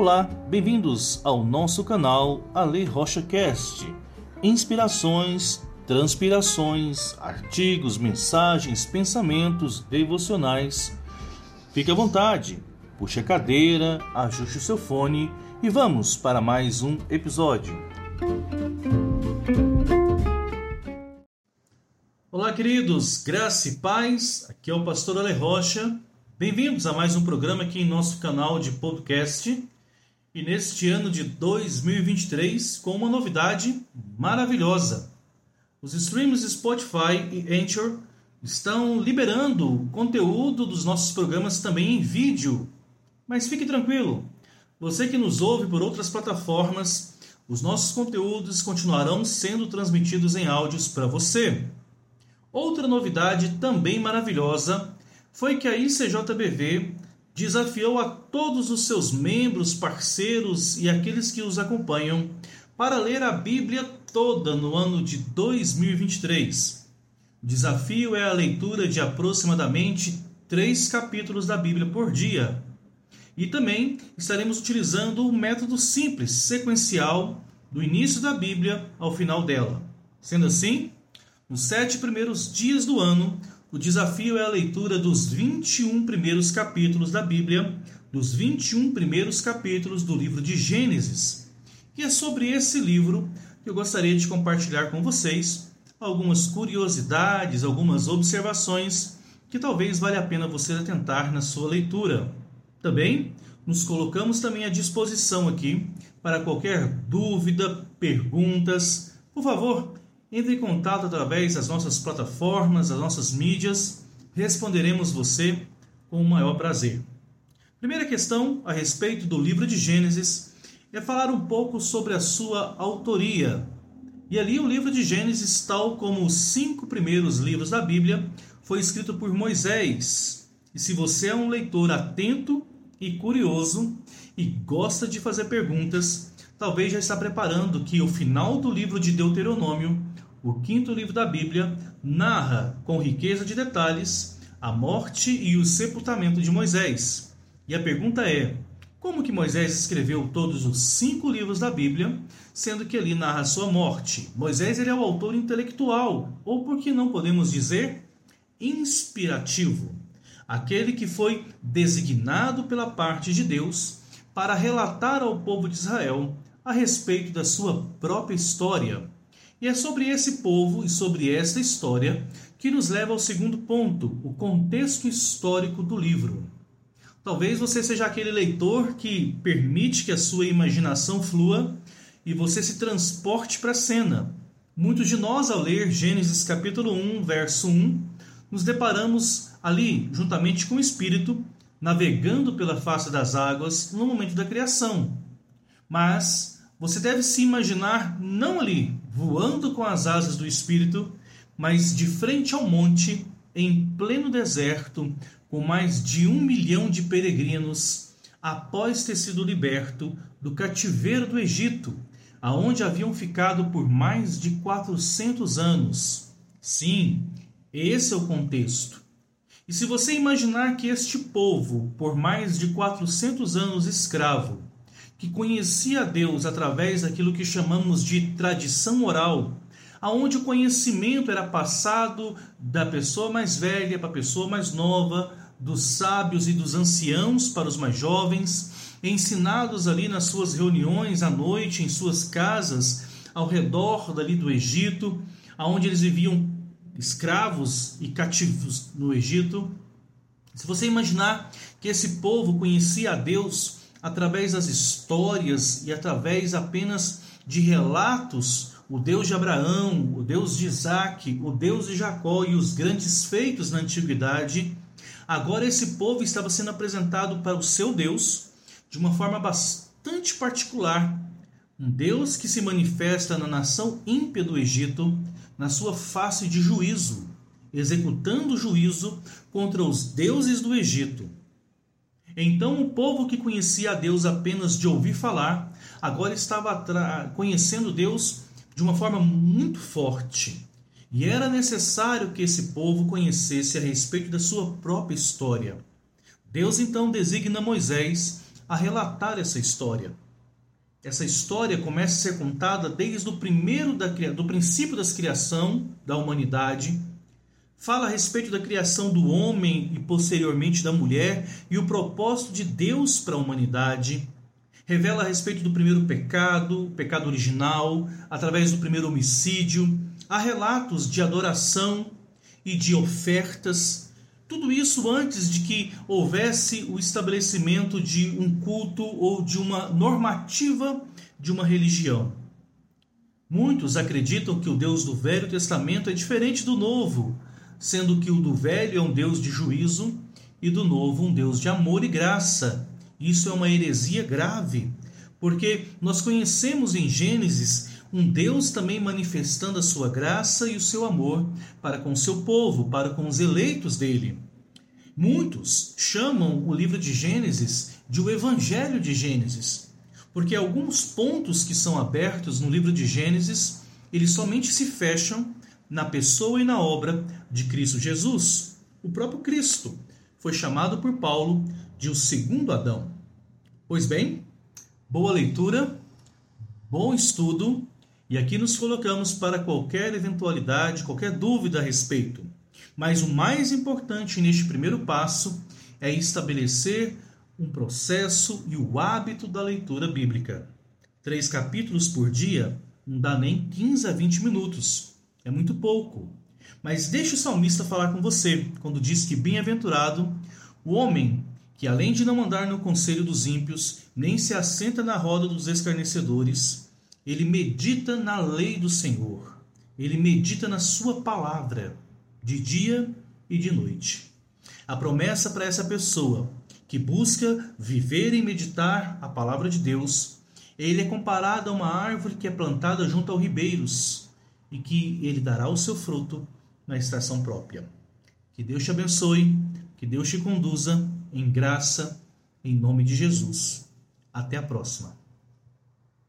Olá, bem-vindos ao nosso canal Ale Rocha Cast. Inspirações, transpirações, artigos, mensagens, pensamentos devocionais. Fique à vontade, puxe a cadeira, ajuste o seu fone e vamos para mais um episódio. Olá, queridos, graça e paz. Aqui é o pastor Ale Rocha. Bem-vindos a mais um programa aqui em nosso canal de podcast. E neste ano de 2023, com uma novidade maravilhosa. Os streams Spotify e Anchor estão liberando conteúdo dos nossos programas também em vídeo. Mas fique tranquilo, você que nos ouve por outras plataformas, os nossos conteúdos continuarão sendo transmitidos em áudios para você. Outra novidade também maravilhosa foi que a ICJBV desafiou a todos os seus membros, parceiros e aqueles que os acompanham para ler a Bíblia toda no ano de 2023. O desafio é a leitura de aproximadamente três capítulos da Bíblia por dia. E também estaremos utilizando o método simples, sequencial, do início da Bíblia ao final dela. Sendo assim, nos sete primeiros dias do ano, o desafio é a leitura dos 21 primeiros capítulos da Bíblia, dos 21 primeiros capítulos do livro de Gênesis. E é sobre esse livro que eu gostaria de compartilhar com vocês algumas curiosidades, algumas observações que talvez valha a pena você atentar na sua leitura. Também nos colocamos também à disposição aqui para qualquer dúvida, perguntas. Por favor, entre em contato através das nossas plataformas, das nossas mídias. Responderemos você com o maior prazer. Primeira questão a respeito do livro de Gênesis é falar um pouco sobre a sua autoria. E ali o livro de Gênesis, tal como os cinco primeiros livros da Bíblia, foi escrito por Moisés. E se você é um leitor atento e curioso e gosta de fazer perguntas, talvez já está preparando que o final do livro de Deuteronômio o quinto livro da Bíblia narra com riqueza de detalhes a morte e o sepultamento de Moisés. E a pergunta é: como que Moisés escreveu todos os cinco livros da Bíblia, sendo que ali narra sua morte? Moisés ele é o autor intelectual, ou por que não podemos dizer inspirativo, aquele que foi designado pela parte de Deus para relatar ao povo de Israel a respeito da sua própria história e é sobre esse povo e sobre esta história que nos leva ao segundo ponto, o contexto histórico do livro. Talvez você seja aquele leitor que permite que a sua imaginação flua e você se transporte para a cena. Muitos de nós, ao ler Gênesis capítulo 1, verso 1, nos deparamos ali, juntamente com o Espírito, navegando pela face das águas no momento da criação. Mas você deve se imaginar não ali, voando com as asas do Espírito, mas de frente ao monte, em pleno deserto, com mais de um milhão de peregrinos, após ter sido liberto do cativeiro do Egito, aonde haviam ficado por mais de 400 anos. Sim, esse é o contexto. E se você imaginar que este povo, por mais de 400 anos escravo, que conhecia Deus através daquilo que chamamos de tradição oral, aonde o conhecimento era passado da pessoa mais velha para a pessoa mais nova, dos sábios e dos anciãos para os mais jovens, ensinados ali nas suas reuniões à noite em suas casas ao redor dali do Egito, aonde eles viviam escravos e cativos no Egito. Se você imaginar que esse povo conhecia a Deus através das histórias e através apenas de relatos, o Deus de Abraão, o Deus de Isaac, o Deus de Jacó e os grandes feitos na antiguidade, agora esse povo estava sendo apresentado para o seu Deus de uma forma bastante particular. Um Deus que se manifesta na nação ímpia do Egito, na sua face de juízo, executando juízo contra os deuses do Egito então o povo que conhecia a Deus apenas de ouvir falar, agora estava conhecendo Deus de uma forma muito forte. E era necessário que esse povo conhecesse a respeito da sua própria história. Deus então designa Moisés a relatar essa história. Essa história começa a ser contada desde o primeiro da, do princípio da criação da humanidade. Fala a respeito da criação do homem e posteriormente da mulher e o propósito de Deus para a humanidade. Revela a respeito do primeiro pecado, pecado original, através do primeiro homicídio. Há relatos de adoração e de ofertas tudo isso antes de que houvesse o estabelecimento de um culto ou de uma normativa de uma religião. Muitos acreditam que o Deus do Velho Testamento é diferente do Novo, sendo que o do Velho é um Deus de juízo e do Novo um Deus de amor e graça. Isso é uma heresia grave, porque nós conhecemos em Gênesis um Deus também manifestando a sua graça e o seu amor para com o seu povo, para com os eleitos dele. Muitos chamam o livro de Gênesis de o Evangelho de Gênesis, porque alguns pontos que são abertos no livro de Gênesis, eles somente se fecham na pessoa e na obra de Cristo Jesus. O próprio Cristo foi chamado por Paulo de o segundo Adão. Pois bem, boa leitura, bom estudo e aqui nos colocamos para qualquer eventualidade, qualquer dúvida a respeito. Mas o mais importante neste primeiro passo é estabelecer um processo e o hábito da leitura bíblica. Três capítulos por dia não dá nem 15 a 20 minutos. É muito pouco. Mas deixe o salmista falar com você quando diz que bem-aventurado o homem que, além de não andar no conselho dos ímpios, nem se assenta na roda dos escarnecedores, ele medita na lei do Senhor, ele medita na sua palavra, de dia e de noite. A promessa para essa pessoa que busca viver e meditar a palavra de Deus, ele é comparado a uma árvore que é plantada junto aos ribeiros e que ele dará o seu fruto na estação própria. Que Deus te abençoe, que Deus te conduza em graça, em nome de Jesus. Até a próxima.